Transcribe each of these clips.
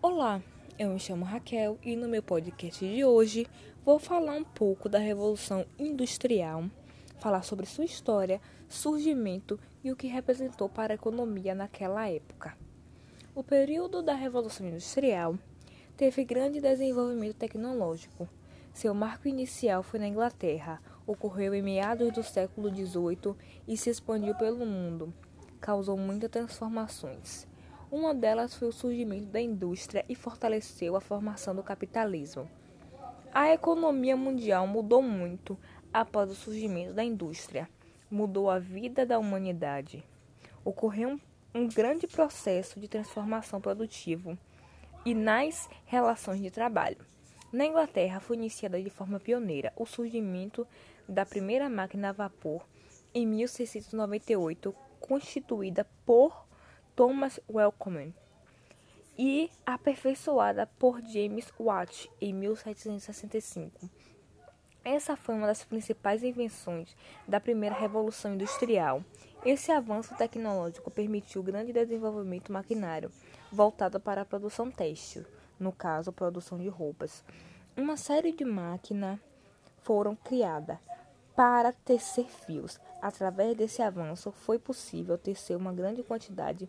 Olá, eu me chamo Raquel e no meu podcast de hoje vou falar um pouco da Revolução Industrial, falar sobre sua história, surgimento e o que representou para a economia naquela época. O período da Revolução Industrial teve grande desenvolvimento tecnológico. Seu marco inicial foi na Inglaterra, ocorreu em meados do século XVIII e se expandiu pelo mundo. Causou muitas transformações. Uma delas foi o surgimento da indústria e fortaleceu a formação do capitalismo. A economia mundial mudou muito após o surgimento da indústria. Mudou a vida da humanidade. Ocorreu um, um grande processo de transformação produtivo e nas relações de trabalho. Na Inglaterra foi iniciada de forma pioneira o surgimento da primeira máquina a vapor em 1698, constituída por Thomas Welcome e aperfeiçoada por James Watt em 1765. Essa foi uma das principais invenções da primeira revolução industrial. Esse avanço tecnológico permitiu grande desenvolvimento maquinário voltado para a produção têxtil, no caso, a produção de roupas. Uma série de máquinas foram criadas para tecer fios. Através desse avanço, foi possível tecer uma grande quantidade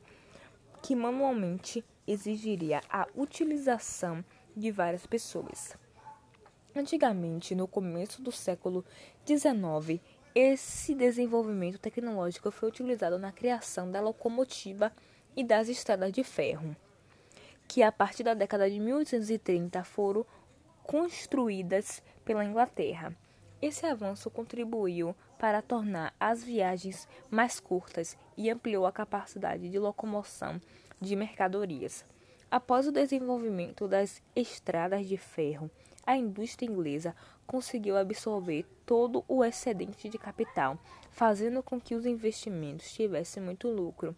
que manualmente exigiria a utilização de várias pessoas. Antigamente, no começo do século XIX, esse desenvolvimento tecnológico foi utilizado na criação da locomotiva e das estradas de ferro, que a partir da década de 1830 foram construídas pela Inglaterra. Esse avanço contribuiu para tornar as viagens mais curtas e ampliou a capacidade de locomoção de mercadorias. Após o desenvolvimento das estradas de ferro, a indústria inglesa conseguiu absorver todo o excedente de capital, fazendo com que os investimentos tivessem muito lucro.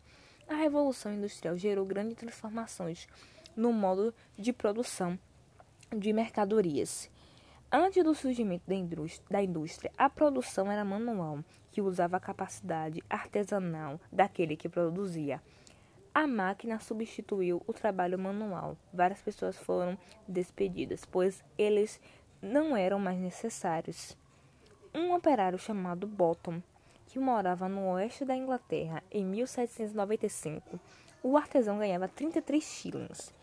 A Revolução Industrial gerou grandes transformações no modo de produção de mercadorias. Antes do surgimento da indústria, a produção era manual, que usava a capacidade artesanal daquele que produzia. A máquina substituiu o trabalho manual. Várias pessoas foram despedidas, pois eles não eram mais necessários. Um operário chamado Bottom, que morava no oeste da Inglaterra em 1795, o artesão ganhava 33 shillings.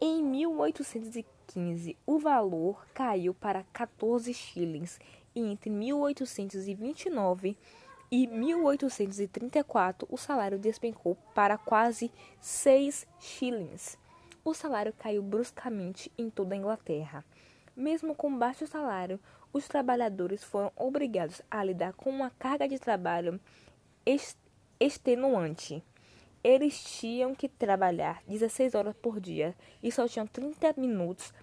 Em 1815, 2015, o valor caiu para 14 shillings e entre 1829 e 1834 o salário despencou para quase 6 shillings. O salário caiu bruscamente em toda a Inglaterra. Mesmo com baixo salário, os trabalhadores foram obrigados a lidar com uma carga de trabalho extenuante. Eles tinham que trabalhar 16 horas por dia e só tinham 30 minutos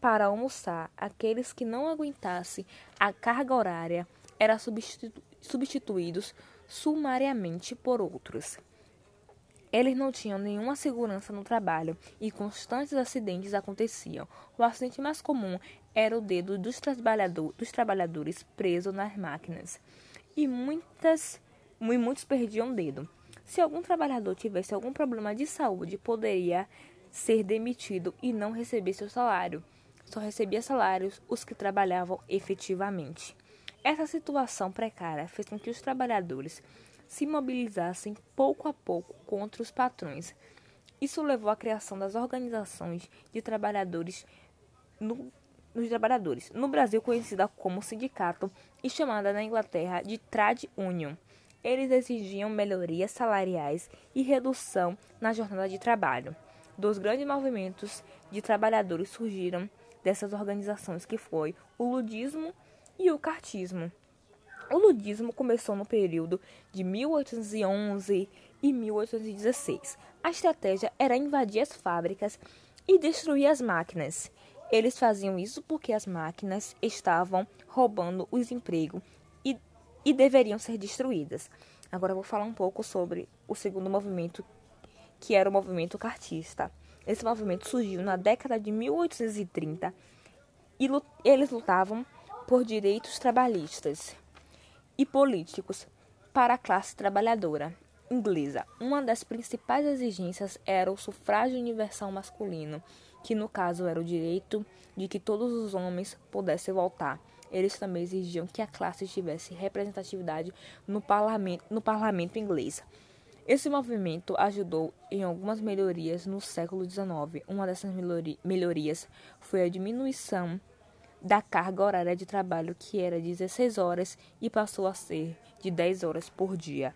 para almoçar. Aqueles que não aguentassem a carga horária eram substitu substituídos sumariamente por outros. Eles não tinham nenhuma segurança no trabalho e constantes acidentes aconteciam. O acidente mais comum era o dedo dos, trabalhador, dos trabalhadores preso nas máquinas. E, muitas, e muitos perdiam o dedo. Se algum trabalhador tivesse algum problema de saúde, poderia ser demitido e não receber seu salário. Só recebia salários os que trabalhavam efetivamente. Essa situação precária fez com que os trabalhadores se mobilizassem pouco a pouco contra os patrões. Isso levou à criação das organizações de trabalhadores no, nos trabalhadores, no Brasil conhecida como sindicato e chamada na Inglaterra de Trade Union. Eles exigiam melhorias salariais e redução na jornada de trabalho. Dos grandes movimentos de trabalhadores surgiram dessas organizações que foi o ludismo e o cartismo. O ludismo começou no período de 1811 e 1816. A estratégia era invadir as fábricas e destruir as máquinas. Eles faziam isso porque as máquinas estavam roubando os empregos e deveriam ser destruídas. Agora eu vou falar um pouco sobre o segundo movimento, que era o movimento cartista. Esse movimento surgiu na década de 1830 e eles lutavam por direitos trabalhistas e políticos para a classe trabalhadora. inglesa. Uma das principais exigências era o sufrágio universal masculino, que no caso era o direito de que todos os homens pudessem votar. Eles também exigiam que a classe tivesse representatividade no parlamento, no parlamento inglês. Esse movimento ajudou em algumas melhorias no século XIX. Uma dessas melhorias foi a diminuição da carga horária de trabalho, que era de 16 horas e passou a ser de 10 horas por dia.